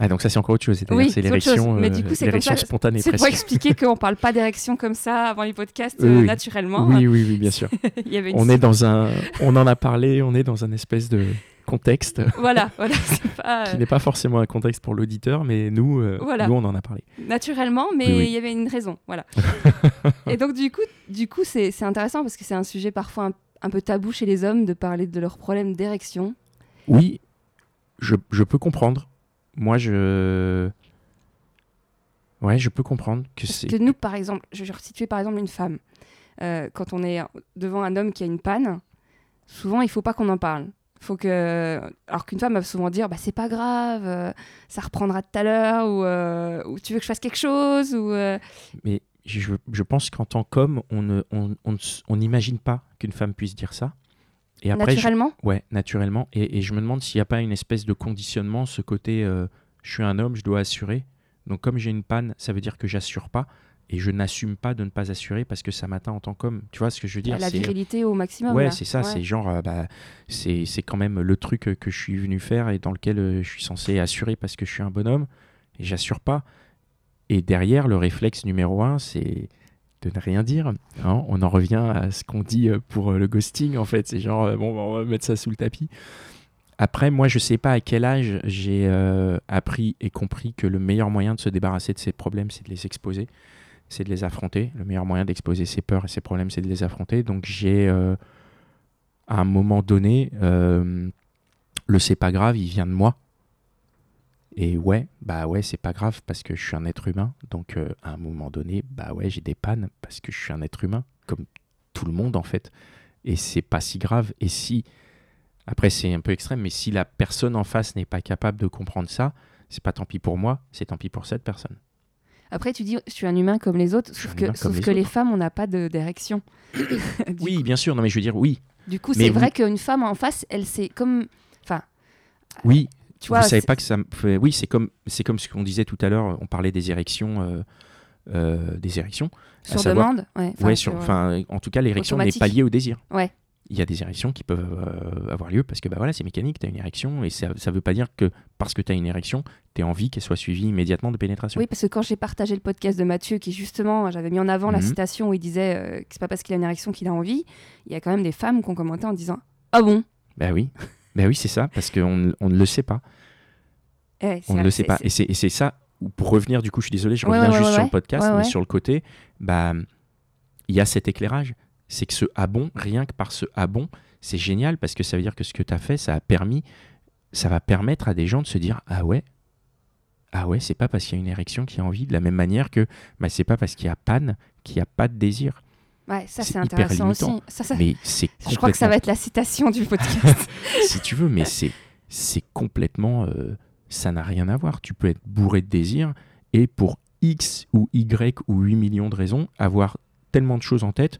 Ah, donc ça, c'est encore autre chose. C'est-à-dire Oui, c'est l'érection Mais euh, du coup, c'est l'érection comme ça- spontanée C'est pour expliquer qu'on parle pas d'érection comme ça avant les podcasts euh, oui. naturellement. Oui, oui, oui, bien sûr. il y avait une on est dans un, on en a parlé, on est dans un espèce de contexte Voilà, voilà, c'est pas qui n'est pas forcément un contexte pour l'auditeur, mais nous, euh, Voilà. nous, on en a parlé. naturellement, mais Oui, oui. il y avait une raison, voilà. Et donc du coup, du coup, c'est c'est intéressant parce que c'est un sujet parfois un, un peu tabou chez les hommes de parler de leurs problèmes d'érection. Oui, je, je peux comprendre. Moi, je, ouais, je peux comprendre que c'est. que nous, par exemple, je vais resituer par exemple une femme. Euh, quand on est devant un homme qui a une panne, souvent il faut pas qu'on en parle. Faut que, alors qu'une femme va souvent dire, bah c'est pas grave, euh, ça reprendra tout à l'heure, ou, euh, ou tu veux que je fasse quelque chose, ou Mais je, je pense qu'en tant qu'homme, on ne- on, on on n'imagine pas qu'une femme puisse dire ça. Et après, je- naturellement? Ouais, naturellement. Et, et je me demande s'il n'y a pas une espèce de conditionnement, ce côté euh, je suis un homme, je dois assurer. Donc comme j'ai une panne, ça veut dire que j'assure pas. Et je n'assume pas de ne pas assurer parce que ça m'atteint en tant qu'homme. Tu vois ce que je veux dire? La virilité au maximum. Ouais, c'est ça. Ouais. C'est genre, euh, bah, c'est quand même le truc euh, que je suis venu faire et dans lequel euh, je suis censé assurer parce que je suis un bonhomme. Et j'assure pas. Et derrière, le réflexe numéro un, c'est de ne rien dire. hein. On en revient à ce qu'on dit euh, pour euh, le ghosting, en fait. C'est genre, euh, bon, bah, on va mettre ça sous le tapis. Après, moi, je sais pas à quel âge j'ai appris et compris que le meilleur moyen de se débarrasser de ces problèmes, c'est de les exposer, c'est de les affronter. Le meilleur moyen d'exposer ses peurs et ses problèmes, c'est de les affronter. Donc, j'ai, à un moment donné, le c'est pas grave, il vient de moi. Et ouais, bah ouais, c'est pas grave parce que je suis un être humain. Donc euh, à un moment donné, bah ouais, j'ai des pannes parce que je suis un être humain, comme tout le monde en fait. Et c'est pas si grave. Et si, après c'est un peu extrême, mais si la personne en face n'est pas capable de comprendre ça, c'est pas tant pis pour moi, c'est tant pis pour cette personne. Après, tu dis, je suis un humain comme les autres, sauf que, sauf les que les femmes, on n'a pas de- d'érection. Oui, coup- bien sûr. Non, mais je veux dire, oui, Du coup, c'est vrai qu'une femme en face, elle c'est comme. Enfin, oui. Tu vois. vous savez pas que ça. Oui, c'est comme, c'est comme ce qu'on disait tout à l'heure. On parlait des érections, euh, euh, des érections. Sur savoir- demande Ouais, enfin, ouais, sur- sur, enfin, en tout cas, l'érection n'est pas liée au désir. Ouais. Il y a des érections qui peuvent euh, avoir lieu parce que bah voilà, c'est mécanique, tu as une érection et ça ne veut pas dire que parce que tu as une érection, tu as envie qu'elle soit suivie immédiatement de pénétration. Oui, parce que quand j'ai partagé le podcast de Mathieu, qui justement, j'avais mis en avant la Mhm. citation où il disait euh, que c'est pas parce qu'il a une érection qu'il a envie, il y a quand même des femmes qui ont commenté en disant Ah bon? Bah oui, bah oui c'est ça, parce qu'on on ne le sait pas. Eh, On ne le sait pas. Et c'est ça, pour revenir, du coup, je suis désolé, je Ouais, reviens ouais, juste sur le podcast, mais sur le côté, bah il y a cet éclairage. C'est que ce ah bon, rien que par ce ah bon, c'est génial parce que ça veut dire que ce que tu as fait, ça a permis, ça va permettre à des gens de se dire ah ouais, ah ouais, c'est pas parce qu'il y a une érection qu'il y a envie, de la même manière que bah, c'est pas parce qu'il y a panne qu'il n'y a pas de désir. Ouais, ça c'est intéressant aussi. Ça, ça- Mais c'est Je crois que ça va être la citation du podcast. si tu veux, mais c'est c'est complètement, euh, ça n'a rien à voir. Tu peux être bourré de désir et pour X ou Y ou 8 millions de raisons avoir tellement de choses en tête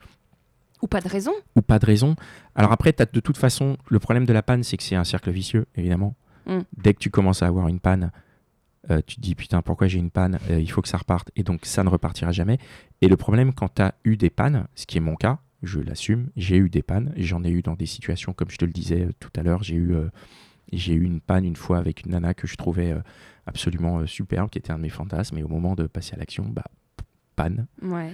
Ou pas de raison. ou pas de raison. Alors après, t'as de toute façon, le problème de la panne, c'est que c'est un cercle vicieux, évidemment. Mm. Dès que tu commences à avoir une panne, euh, tu te dis putain, pourquoi j'ai une panne Euh, Il faut que ça reparte. Et donc, ça ne repartira jamais. Et le problème, quand tu as eu des pannes, ce qui est mon cas, je l'assume, j'ai eu des pannes. J'en ai eu dans des situations, comme je te le disais euh, tout à l'heure, j'ai eu, euh, j'ai eu une panne une fois avec une nana que je trouvais absolument superbe, qui était un de mes fantasmes. Et au moment de passer à l'action, bah, panne. Ouais.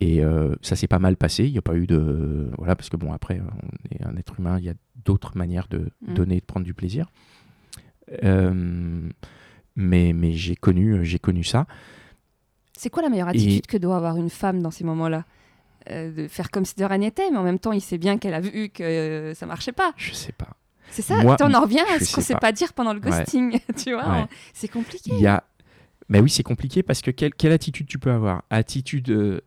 Et euh, ça s'est pas mal passé. Il n'y a pas eu de. Voilà, parce que bon, après, on est un être humain, il y a d'autres manières de Mm. donner et de prendre du plaisir. Euh, mais mais j'ai connu, j'ai connu ça. C'est quoi la meilleure attitude que doit avoir une femme dans ces moments-là? Euh, De faire comme si de rien n'était, mais en même temps, il sait bien qu'elle a vu que euh, ça marchait pas. Je sais pas. C'est ça Moi, On en revient à ce qu'on sait pas. dire pendant le Ouais. ghosting. tu vois Ouais. C'est compliqué. Il y a. Mais oui, c'est compliqué parce que quelle, quelle attitude tu peux avoir? Attitude. euh,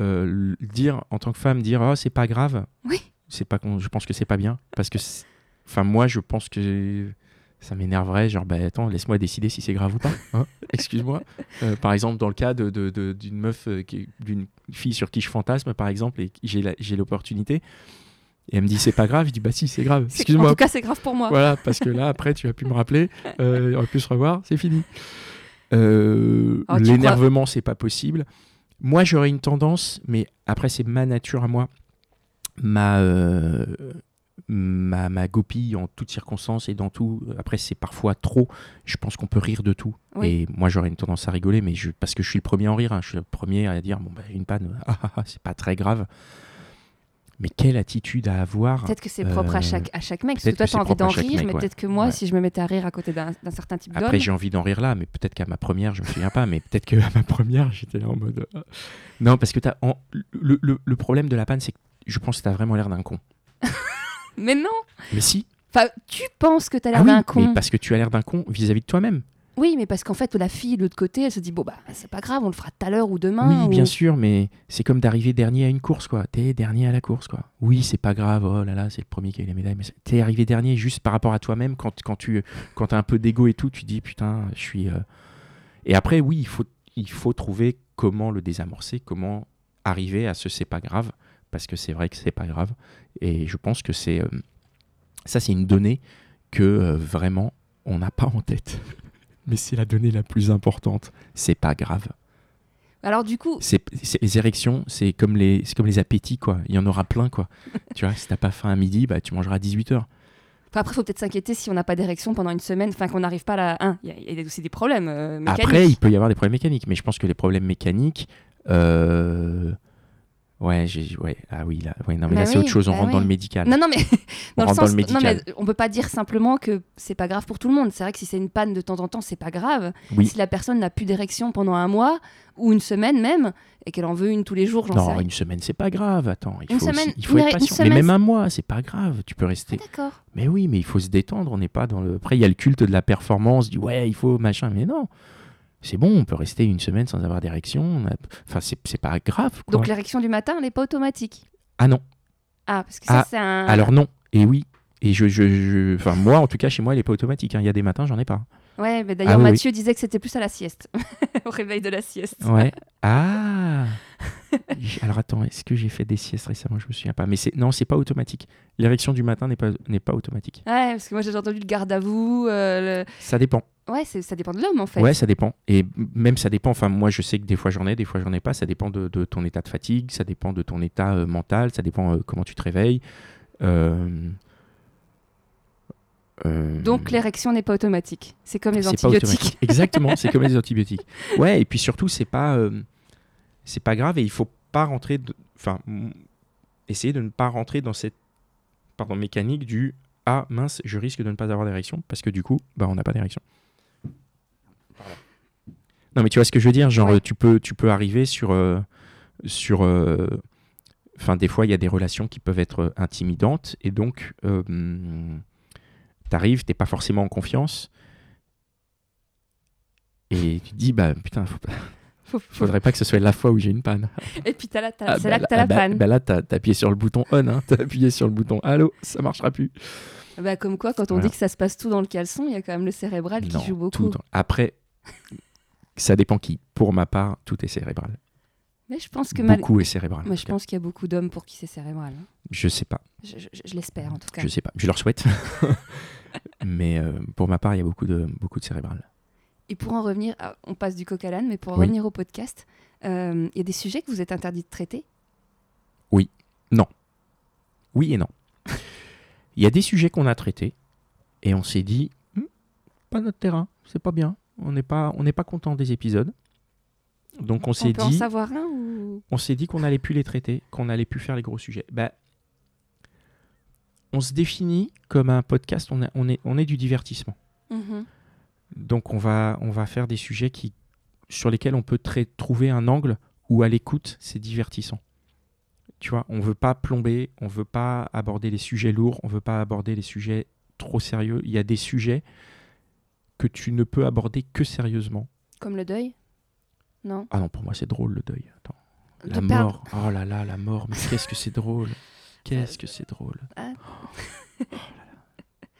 euh, dire en tant que femme, dire oh, c'est pas grave? Oui. C'est pas je pense que c'est pas bien parce que. Enfin, moi, je pense que ça m'énerverait. Genre, bah attends, laisse-moi décider si c'est grave ou pas. hein. Excuse-moi. Euh, par exemple, dans le cas de- de- de- d'une meuf, euh, d'une fille sur qui je fantasme, par exemple, et j'ai l'opportunité, et elle me dit c'est pas grave, je dis bah si, c'est grave. C'est- En Excuse-moi. tout cas, c'est grave pour moi. Voilà, parce que là, après, tu as pu me rappeler, euh, on aurait pu se revoir, c'est fini. Euh, tu L'énervement, c'est pas possible. Moi, j'aurais une tendance, mais après, c'est ma nature à moi. Ma, euh, ma, ma goupille en toutes circonstances et dans tout. Après, c'est parfois trop. Je pense qu'on peut rire de tout. Oui. Et moi, j'aurais une tendance à rigoler, mais je, parce que je suis le premier à en rire. hein. Je suis le premier à dire bon, bah, une panne, ah, ah, ah, c'est pas très grave. Mais quelle attitude à avoir Peut-être que c'est propre à Euh, chaque, à chaque mec. Parce que toi, tu as envie d'en rire, mec, mais ouais. peut-être que moi, Ouais. si je me mettais à rire à côté d'un certain type d'homme. Après, j'ai envie d'en rire là, mais peut-être qu'à ma première, je me souviens pas, mais peut-être qu'à ma première, j'étais là en mode. euh, Non, parce que t'as en- le, le- le problème de la panne, c'est que je pense que tu as vraiment l'air d'un con. Mais non Mais si. Enfin, tu penses que tu as l'air Ah oui, d'un con. mais parce que tu as l'air d'un con vis-à-vis de toi-même. Oui, mais parce qu'en fait, la fille de l'autre côté, elle se dit bon, bah, c'est pas grave, on le fera tout à l'heure ou demain. Oui, ou- bien sûr, mais c'est comme d'arriver dernier à une course, quoi. T'es dernier à la course, quoi. Oui, c'est pas grave, oh là là, c'est le premier qui a eu la médaille, mais t'es arrivé dernier juste par rapport à toi-même. Quand, quand tu quand as un peu d'ego et tout, tu dis putain, je suis. euh, Et après, oui, il faut, il faut trouver comment le désamorcer, comment arriver à ce c'est pas grave, parce que c'est vrai que c'est pas grave. Et je pense que c'est. euh, Ça, c'est une donnée que euh, vraiment on n'a pas en tête. Mais c'est la donnée la plus importante. C'est pas grave. Alors, du coup, C'est, les érections, c'est comme les, c'est comme les appétits, quoi. Il y en aura plein, quoi. tu vois, si t'as pas faim à midi, bah, tu mangeras à 18h. enfin, après, il faut peut-être s'inquiéter si on n'a pas d'érection pendant une semaine, enfin, qu'on n'arrive pas à la. Un, il y a- il y, a aussi des problèmes euh, mécaniques. Après, il peut y avoir des problèmes mécaniques, mais je pense que les problèmes mécaniques, euh, Ouais, j'ai, ouais, ah oui, là, ouais, non, mais Bah là, c'est oui, autre chose, on bah rentre dans le médical. Non, non, mais On dans le dans sens, le non, mais on peut pas dire simplement que c'est pas grave pour tout le monde. C'est vrai que si c'est une panne de temps en temps, c'est pas grave. Oui. Si la personne n'a plus d'érection pendant un mois ou une semaine même, et qu'elle en veut une tous les jours, j'en sais Non, une semaine, c'est pas grave. Attends, il Une faut, semaine- aussi- il faut être patient. semaine, mais même un mois, c'est pas grave. Tu peux Ah, rester. D'accord. Mais oui, mais il faut se détendre. On n'est pas dans le. Après, il y a le culte de la performance, du ouais, il faut machin. Mais non, c'est bon, on peut rester une semaine sans avoir d'érection. A- Enfin, c'est pas grave. Quoi. Donc l'érection du matin, elle n'est pas automatique? Ah non. Ah, parce que ça, Ah, c'est un. Alors non. Et oui. Et je, je, je- enfin moi, en tout cas, chez moi, elle est pas automatique. hein. Il y a des matins, j'en ai pas. Ouais, mais d'ailleurs, Ah oui, oui. Mathieu disait que c'était plus à la sieste, au réveil de la sieste. Ouais. Ah. Alors attends, est-ce que j'ai fait des siestes récemment? Je me souviens pas. Mais c'est non, c'est pas automatique. L'érection du matin n'est pas n'est pas automatique. Ouais, parce que moi j'ai entendu le garde à vous. euh, Ça dépend. Ouais, ça dépend de l'homme en fait. Ouais, ça dépend. Et même ça dépend. Enfin, moi, je sais que des fois j'en ai, des fois j'en ai pas. Ça dépend de, de ton état de fatigue, ça dépend de ton état euh, mental, ça dépend euh, comment tu te réveilles. Donc l'érection n'est pas automatique. C'est comme les antibiotiques. Exactement, c'est comme les antibiotiques. Ouais, et puis surtout, c'est pas, c'est pas grave et il faut pas rentrer. de- Enfin, essayer de ne pas rentrer dans cette, pardon, mécanique du ah mince, je risque de ne pas avoir d'érection parce que du coup, bah, on n'a pas d'érection. Non, mais tu vois ce que je veux dire, genre Ouais. tu peux, tu peux arriver sur, euh, sur. euh, Enfin, des fois, il y a des relations qui peuvent être intimidantes et donc. Euh, T'arrives, t'es pas forcément en confiance, et tu te dis, bah putain, faut pas- Faut- faut- faudrait pas que ce soit la fois où j'ai une panne. Et puis t'as la- Ah, c'est bah là que t'as la ah, bah- panne. bah là, t'as appuyé sur le bouton on, hein, t'as appuyé sur le bouton allô, ça marchera plus. Bah, comme quoi, quand on Voilà. dit que ça se passe tout dans le caleçon, il y a quand même le cérébral Non, qui joue beaucoup. dans- Après, ça dépend qui. Pour ma part, tout est cérébral. Mais je pense que mal- Beaucoup est cérébral. Moi, en je pense qu'il y a beaucoup d'hommes pour qui c'est cérébral. hein. Je sais pas, Je, je- je l'espère en tout cas. je sais pas, je leur souhaite. mais euh, pour ma part, il y a beaucoup de, beaucoup de cérébral. Et pour en revenir, ah, on passe du coq à l'âne, mais pour en Oui. revenir au podcast, euh, il y a des sujets que vous êtes interdit de traiter? Oui et non. Il y a des sujets qu'on a traités et on s'est dit, Hmm, pas notre terrain, c'est pas bien. On n'est pas, on n'est pas content des épisodes. Donc on On s'est peut en dit, savoir un ou on s'est dit qu'on allait plus les traiter, qu'on allait plus faire les gros sujets. Bah, on se définit comme un podcast, on, est- on, est, on est du divertissement. Mhm. Donc on va, on va faire des sujets qui, sur lesquels on peut trouver un angle où à l'écoute, c'est divertissant. Tu vois, on veut pas plomber, on veut pas aborder les sujets lourds, on veut pas aborder les sujets trop sérieux. Il y a des sujets que tu ne peux aborder que sérieusement. Comme le deuil? Non Ah non, pour moi c'est drôle le deuil. Attends. De La perdre- mort. Oh là là, la mort. Mais qu'est-ce que c'est drôle. Qu'est-ce que c'est drôle. Ah. Oh là là.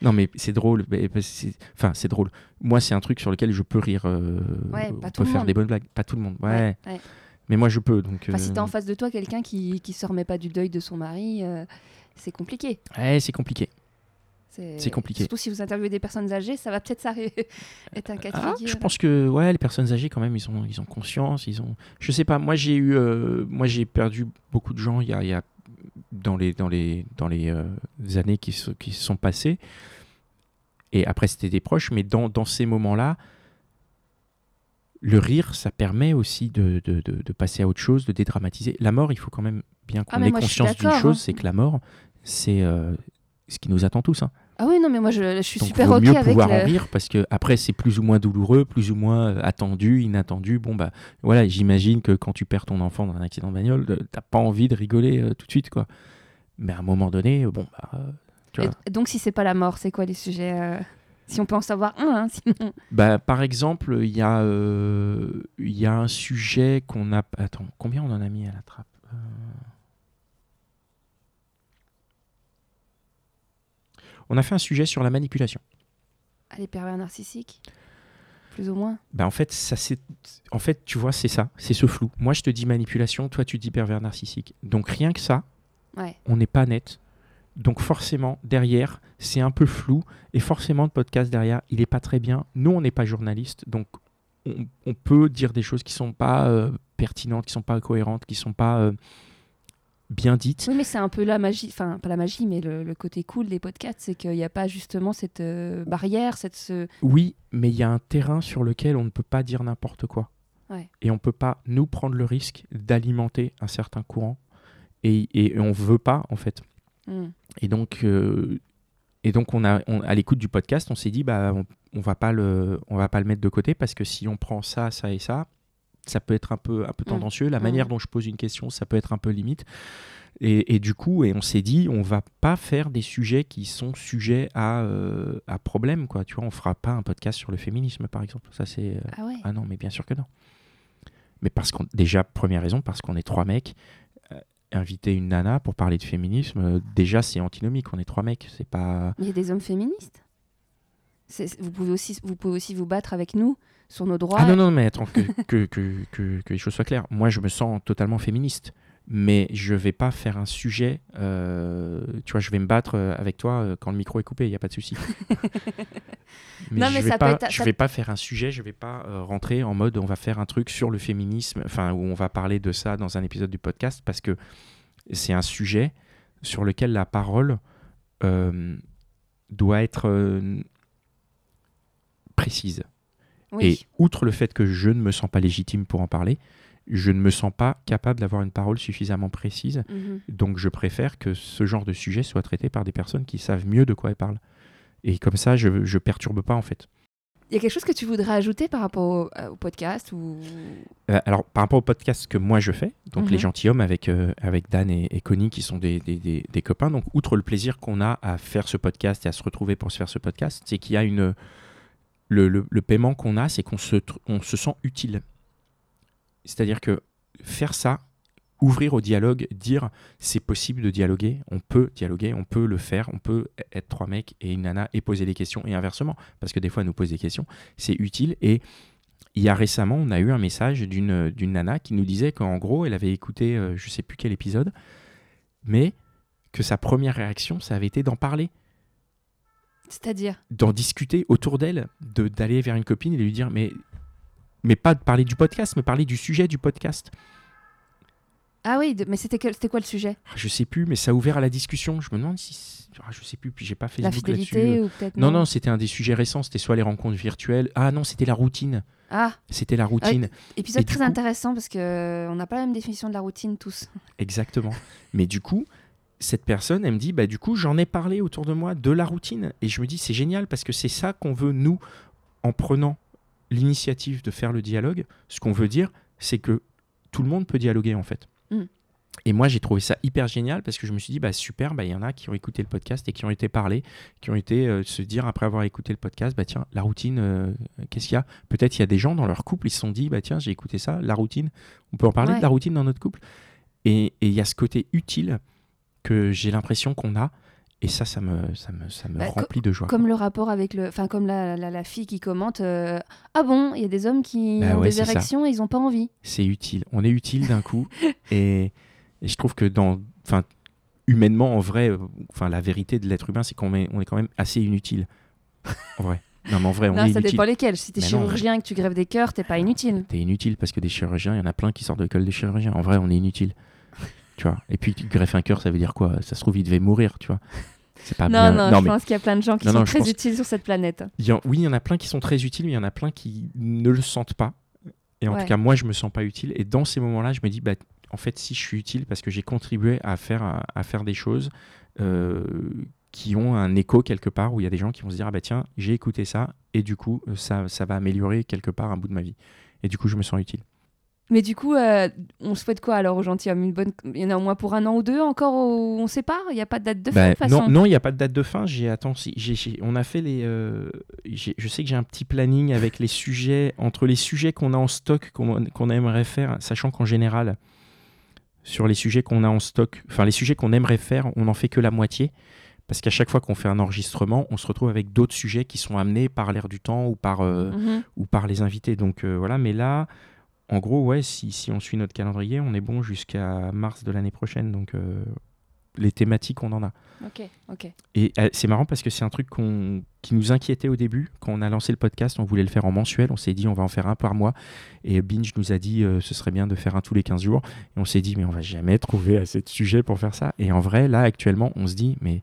Non mais c'est drôle. mais- Enfin c'est drôle. Moi c'est un truc sur lequel je peux rire. euh, Ouais, on pas tout peut le faire monde. des bonnes blagues. Pas tout le monde. Ouais. ouais. Mais moi je peux. Donc. Enfin, si t'as en euh, face de toi quelqu'un qui, qui se remet pas du deuil de son mari, euh, c'est compliqué. Ouais, c'est compliqué. C'est compliqué. Surtout si vous interviewez des personnes âgées, ça va peut-être s'arriver. être un cas de Ah, figure. je pense que ouais, les personnes âgées quand même, ils ont, ils ont conscience, ils ont. Je sais pas. Moi, j'ai eu, euh, moi, j'ai perdu beaucoup de gens il y a, il y a- dans les, dans les, dans les euh, années qui se, qui sont passées. Et après, c'était des proches, mais dans, dans ces moments-là, le rire, ça permet aussi de, de, de- de passer à autre chose, de dédramatiser. La mort, il faut quand même bien qu'on Ah, mais ait moi, conscience d'une chose, hein. c'est que la mort, c'est euh, ce qui nous attend tous. hein. Ah oui, non, mais moi je, je suis Donc, super vaut ok mieux avec pouvoir le- en rire parce que après c'est plus ou moins douloureux, plus ou moins euh, attendu, inattendu. Bon bah voilà, j'imagine que quand tu perds ton enfant dans un accident de bagnole, euh, t'as pas envie de rigoler euh, tout de suite quoi. Mais à un moment donné, bon bah euh, tu vois. Et donc, si c'est pas la mort, c'est quoi les sujets euh, Si on peut en savoir un, hein, sinon? Bah, par exemple, il y a il y a un sujet qu'on a. Attends, combien on en a mis à la trappe On a fait un sujet sur la manipulation. Ah, les pervers narcissiques? Plus ou moins. Bah en fait, ça c'est en fait, tu vois, c'est ça, c'est ce flou. Moi, je te dis manipulation, toi tu dis pervers narcissique. Donc rien que ça, Ouais. on n'est pas net. Donc forcément, derrière, c'est un peu flou et forcément le podcast derrière, il est pas très bien. Nous, on n'est pas journaliste, donc on, on peut dire des choses qui sont pas euh, pertinentes, qui sont pas cohérentes, qui sont pas euh, bien dites. Oui, mais c'est un peu la magie, enfin, pas la magie, mais le, le côté cool des podcasts, c'est qu'il n'y a pas justement cette euh, barrière, cette. Ce... Oui, mais il y a un terrain sur lequel on ne peut pas dire n'importe quoi. Ouais. Et on ne peut pas, nous, prendre le risque d'alimenter un certain courant. et, et on veut pas en fait. Mm. Et donc, euh, et donc on a, on- à l'écoute du podcast, on s'est dit, bah, on, on va pas le, on va pas le mettre de côté parce que si on prend ça, ça et ça, ça peut être un peu, un peu Mm. tendancieux. La Mm. manière dont je pose une question, ça peut être un peu limite. Et, et du coup, et on s'est dit, on va pas faire des sujets qui sont sujets à, euh, à problème, quoi. Tu vois, on fera pas un podcast sur le féminisme, par exemple. Ça, c'est. euh, Ah ouais. ah non, mais bien sûr que non. Mais parce qu'on déjà première raison parce qu'on est trois mecs. euh, inviter une nana pour parler de féminisme, déjà c'est antinomique. On est trois mecs, c'est pas. Il y a des hommes féministes. Vous, pouvez aussi, vous pouvez aussi vous battre avec nous sur nos droits. Ah non non mais attends que, que, que, que, les choses soient claires. Moi je me sens totalement féministe, mais je vais pas faire un sujet. euh, tu vois, je vais me battre euh, avec toi euh, quand le micro est coupé, il y a pas de souci. mais Non, je mais vais ça peut pas, être- je ça- vais pas faire un sujet, je vais pas euh, rentrer en mode on va faire un truc sur le féminisme, enfin où on va parler de ça dans un épisode du podcast parce que c'est un sujet sur lequel la parole euh, doit être précise. Oui. Et outre le fait que je ne me sens pas légitime pour en parler, je ne me sens pas capable d'avoir une parole suffisamment précise. Mhm. Donc je préfère que ce genre de sujet soit traité par des personnes qui savent mieux de quoi elles parlent. Et comme ça, je ne perturbe pas en fait. Il y a quelque chose que tu voudrais ajouter par rapport au, euh, au podcast ou... Euh, alors par rapport au podcast que moi je fais, donc Mhm. Les Gentilshommes avec, euh, avec Dan et, et Connie qui sont des, des- des- des copains, donc outre le plaisir qu'on a à faire ce podcast et à se retrouver pour se faire ce podcast, c'est qu'il y a une... Le, le- paiement qu'on a, c'est qu'on se, on se sent utile. C'est-à-dire que faire ça, ouvrir au dialogue, dire c'est possible de dialoguer, on peut dialoguer, on peut le faire, on peut e-, être trois mecs et une nana et poser des questions et inversement, parce que des fois elle nous pose des questions, c'est utile. Et il y a récemment, on a eu un message d'une d'une nana qui nous disait qu'en gros, elle avait écouté, euh, je sais plus quel épisode, mais que sa première réaction, ça avait été d'en parler, C'est-à-dire d'en discuter autour d'elle, de- d'aller vers une copine et de lui dire, mais, mais pas de parler du podcast, mais parler du sujet du podcast. Ah oui, de- mais c'était c'était quoi le sujet? Ah, Je sais plus, mais ça a ouvert à la discussion. Je me demande si. Ah, je sais plus, puis j'ai pas La Facebook là-dessus. fidélité ou peut-être Non, non, c'était un des sujets récents. C'était soit les rencontres virtuelles. Ah non, c'était la routine. Ah, C'était la routine. épisode Et très coup- intéressant parce que euh, on n'a pas la même définition de la routine tous. Exactement. Mais du coup, cette personne, elle me dit, bah du coup, j'en ai parlé autour de moi de la routine. Et je me dis, c'est génial parce que c'est ça qu'on veut, nous, en prenant l'initiative de faire le dialogue. Ce qu'on veut dire, c'est que tout le monde peut dialoguer, en fait. Mm. Et moi, j'ai trouvé ça hyper génial parce que je me suis dit, bah super, bah il y en a qui ont écouté le podcast et qui ont été parlés, qui ont été euh, se dire après avoir écouté le podcast, bah tiens, la routine, euh, qu'est-ce qu'il y a? Peut-être il y a des gens dans leur couple, ils se sont dit, bah tiens, j'ai écouté ça, la routine, on peut en parler Ouais. de la routine dans notre couple? Et et il y a ce côté utile que j'ai l'impression qu'on a. Et ça, ça me, ça me, ça me Bah, remplit de joie. Comme le rapport avec le. Enfin, comme la, la, la fille qui commente euh, Ah bon, il y a des hommes qui Bah ont ouais, des érections et ils n'ont pas envie. C'est utile. On est utile d'un coup. et, et je trouve que dans, enfin, humainement, en vrai, euh, enfin, la vérité de l'être humain, c'est qu'on est, on est quand même assez inutile. En vrai. Non, mais en vrai, on non, est ça inutile. dépend lesquels. Si t'es non, chirurgien et que tu grèves des cœurs, t'es pas inutile. T'es inutile parce que des chirurgiens, il y en a plein qui sortent de l'école des chirurgiens. En vrai, on est inutile. Tu vois. Et puis, tu greffes un cœur, ça veut dire quoi? Ça se trouve, il devait mourir, tu vois. C'est pas non, bien. non, je mais pense qu'il y a plein de gens qui Non, sont très pense- utiles sur cette planète. il y en- oui, il y en a plein qui sont très utiles, mais il y en a plein qui ne le sentent pas. Et en Ouais. tout cas, moi, je me sens pas utile. Et dans ces moments-là, je me dis, bah, en fait, si je suis utile, parce que j'ai contribué à faire, à, à faire des choses euh, qui ont un écho quelque part, où il y a des gens qui vont se dire, ah bah tiens, j'ai écouté ça, et du coup, ça, ça va améliorer quelque part un bout de ma vie. Et du coup, je me sens utile. Mais du coup, euh, on souhaite quoi alors aux gentilshommes? Une bonne... Il y en a au moins pour un an ou deux encore où on sépare Il n'y a pas de date de fin Bah, de non, non, il n'y a pas de date de fin. J'ai attends, si, on a fait les. euh, je sais que j'ai un petit planning avec les sujets entre les sujets qu'on a en stock qu'on qu'on aimerait faire, sachant qu'en général, sur les sujets qu'on a en stock, enfin les sujets qu'on aimerait faire, on n'en fait que la moitié. Parce qu'à chaque fois qu'on fait un enregistrement, on se retrouve avec d'autres sujets qui sont amenés par l'air du temps ou par, euh, Mhm. ou par les invités. Donc euh, voilà, mais là, en gros, ouais, si, si on suit notre calendrier, on est bon jusqu'à mars de l'année prochaine. Donc euh, les thématiques, on en a. Ok, ok. Et euh, c'est marrant parce que c'est un truc qu'on- qui nous inquiétait au début. Quand on a lancé le podcast, on voulait le faire en mensuel. On s'est dit, on va en faire un par mois. Et Binge nous a dit, euh, ce serait bien de faire un tous les 15 jours. Et on s'est dit, mais on va jamais trouver assez de sujets pour faire ça. Et en vrai, là, actuellement, on se dit, mais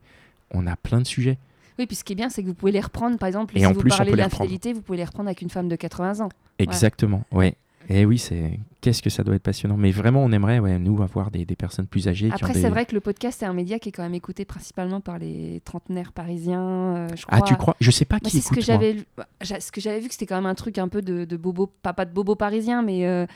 on a plein de sujets. Oui, puis ce qui est bien, c'est que vous pouvez les reprendre. Par exemple, Et si en vous plus, parlez l'infidélité, vous pouvez les reprendre avec une femme de 80 ans. Exactement, ouais. Et oui, c'est qu'est-ce que ça doit être passionnant. Mais vraiment, on aimerait, ouais, nous, avoir des, des personnes plus âgées. Après, des- c'est vrai que le podcast, c'est un média qui est quand même écouté principalement par les trentenaires parisiens. euh, je Ah, tu crois Je sais pas Moi, qui c'est ce que écoute, j'avais bah, ce que j'avais vu que c'était quand même un truc un peu de, de bobo pas, pas de bobo parisien mais euh,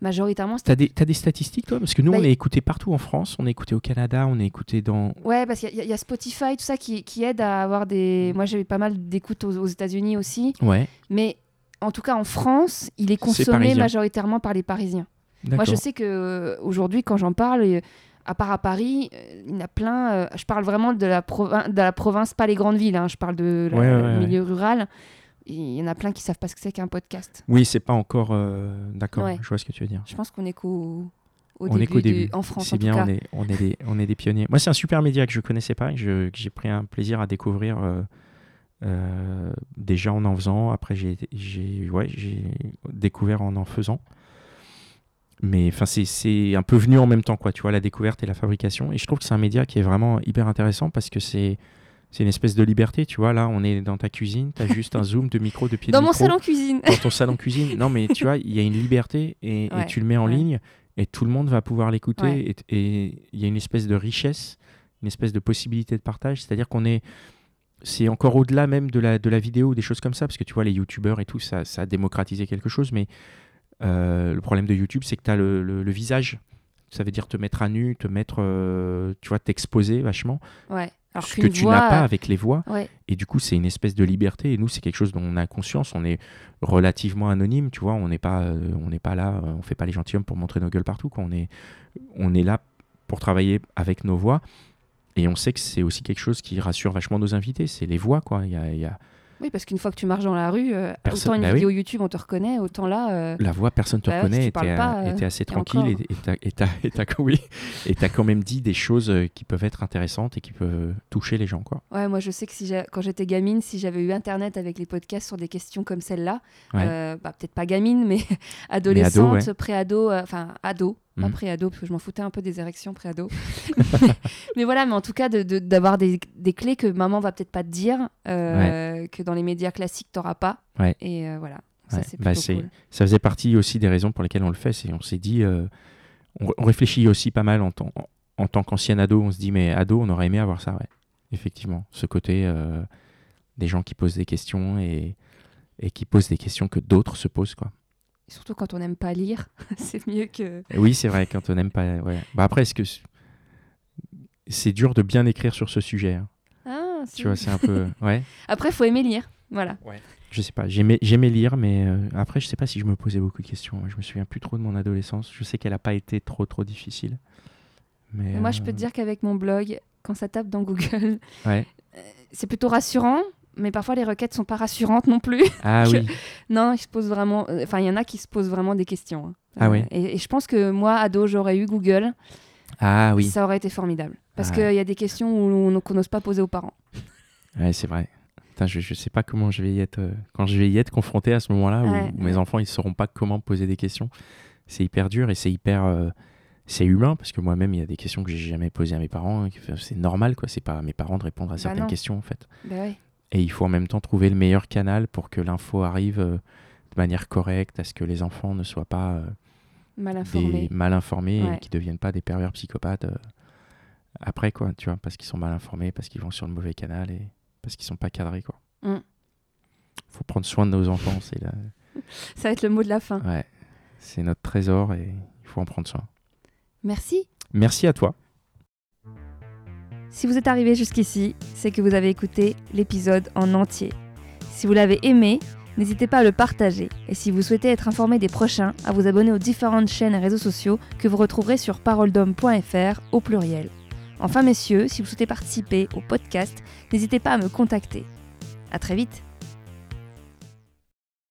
majoritairement T'as des, des statistiques, toi? Parce que nous, Bah, on est écouté partout en France, on est écouté au Canada, on est écouté dans. ouais parce qu'il y, a- il y a Spotify tout ça qui, qui aide à avoir des moi j'avais pas mal d'écoutes aux, aux États-Unis aussi Ouais, mais en tout cas en France il est consommé majoritairement par les Parisiens moi je sais que euh, aujourd'hui quand j'en parle euh, à part à Paris, euh, il y en a plein. euh, je parle vraiment de la, provin- de la province, pas les grandes villes. hein, je parle de la- Ouais, ouais, le ouais. milieu rural. Il y en a plein qui savent pas ce que c'est qu'un podcast. Oui, c'est pas encore. euh, D'accord, je vois ce que tu veux dire. Je pense qu'on est qu'au au on début, est qu'au du- début. en France C'est en bien, tout on est, on, est des, on est des pionniers. Moi, c'est un super média que je connaissais pas, je- que j'ai pris un plaisir à découvrir euh, euh, déjà en en faisant. Après, j'ai j'ai- ouais, j'ai découvert en en faisant. Mais enfin, c'est- c'est un peu venu en même temps, quoi. Tu vois, la découverte et la fabrication. Et je trouve que c'est un média qui est vraiment hyper intéressant parce que c'est c'est une espèce de liberté. Tu vois, là, on est dans ta cuisine, tu as juste un zoom de micro, de pied Dans de mon micro salon cuisine. dans ton salon cuisine. Non, mais tu vois, il y a une liberté et, tu le mets en ouais. ligne et tout le monde va pouvoir l'écouter. Ouais. Et il y a une espèce de richesse, une espèce de possibilité de partage. C'est-à-dire qu'on est. C'est encore au-delà même de la, de la vidéo ou des choses comme ça, parce que tu vois, les youtubeurs et tout, ça, ça a démocratisé quelque chose. Mais euh, le problème de YouTube, c'est que tu as le, le- le visage. Ça veut dire te mettre à nu, te mettre. euh, tu vois, t'exposer vachement. Ouais. Alors ce que tu voix, n'as pas avec les voix. Ouais. Et du coup, c'est une espèce de liberté. Et nous, c'est quelque chose dont on a conscience. On est relativement anonyme, tu vois. On n'est pas, euh, on n'est pas là, on fait pas les gentilshommes pour montrer nos gueules partout. Quoi. On est, on est là pour travailler avec nos voix. Et on sait que c'est aussi quelque chose qui rassure vachement nos invités. C'est les voix, quoi. Il y a, il y a Oui, parce qu'une fois que tu marches dans la rue, euh, Personne- autant une bah oui. vidéo YouTube, on te reconnaît, autant là. euh, la voix, personne te Bah reconnaît. si et pas, euh, assez tranquille. Et t'as, oui. Quand même dit des choses euh, qui peuvent être intéressantes et qui peuvent toucher les gens, quoi. Ouais, moi je sais que si quand j'étais gamine, si j'avais eu internet avec les podcasts sur des questions comme celle-là, Ouais. bah, peut-être pas gamine, mais adolescente, pré-ado, enfin ado, pas Mhm. pré-ado, parce que je m'en foutais un peu des érections pré-ado. mais voilà, mais en tout cas, de- de- d'avoir des, des clés que maman va peut-être pas te dire, euh, que dans les médias classiques t'auras pas. Ouais. Et euh, voilà, ça Ouais, c'est bah, cool. ça faisait partie aussi des raisons pour lesquelles on le fait. C'est on s'est dit, euh, on, on réfléchit aussi pas mal en, tant- en, en tant qu'ancien ado. On se dit, mais ado, on aurait aimé avoir ça, ouais. Effectivement, ce côté des gens qui posent des questions et, et qui posent des questions que d'autres se posent, quoi. Surtout quand on n'aime pas lire, c'est mieux que. Et oui, c'est vrai, quand on n'aime pas. Ouais. Bah après, est-ce que c'est dur de bien écrire sur ce sujet hein. Ah. Tu vois, c'est un peu. Ouais. Après, faut aimer lire. Voilà. Je sais pas, j'aimais, j'aimais lire, mais euh, après, je sais pas si je me posais beaucoup de questions. Je me souviens plus trop de mon adolescence. Je sais qu'elle a pas été trop, trop difficile. Mais, moi, je peux euh, te dire qu'avec mon blog, quand ça tape dans Google, Ouais. c'est plutôt rassurant, mais parfois les requêtes sont pas rassurantes non plus. Ah que- oui, non, ils se posent vraiment. euh, Enfin, il y en a qui se posent vraiment des questions. hein. Ah oui. et, et je pense que moi, ado, j'aurais eu Google. ah oui, Ça aurait été formidable. Parce Ah qu'il y a des questions où on- qu'on n'ose pas poser aux parents. ouais, c'est vrai. Putain, je, je sais pas comment je vais y être euh, quand je vais y être confronté à ce moment-là où, Ouais, où mes enfants ils sauront pas comment poser des questions. C'est hyper dur et c'est hyper euh, c'est humain parce que moi-même il y a des questions que j'ai jamais posées à mes parents. que- C'est normal quoi. C'est pas à mes parents de répondre à certaines Bah non. questions en fait. Bah. Et il faut en même temps trouver le meilleur canal pour que l'info arrive euh, de manière correcte, à ce que les enfants ne soient pas euh, Mal des informé. mal informés Ouais. et qui deviennent pas des pervers psychopathes euh, après quoi, tu vois, parce qu'ils sont mal informés, parce qu'ils vont sur le mauvais canal et parce qu'ils sont pas cadrés quoi. Mm. Faut prendre soin de nos enfants, c'est la... Ça va être le mot de la fin. ouais, c'est notre trésor et il faut en prendre soin. Merci. Merci à toi. Si vous êtes arrivé jusqu'ici, c'est que vous avez écouté l'épisode en entier. Si vous l'avez aimé, n'hésitez pas à le partager. Et si vous souhaitez être informé des prochains, à vous abonner aux différentes chaînes et réseaux sociaux que vous retrouverez sur paroledhomme.fr au pluriel. Enfin messieurs, si vous souhaitez participer au podcast, n'hésitez pas à me contacter. À très vite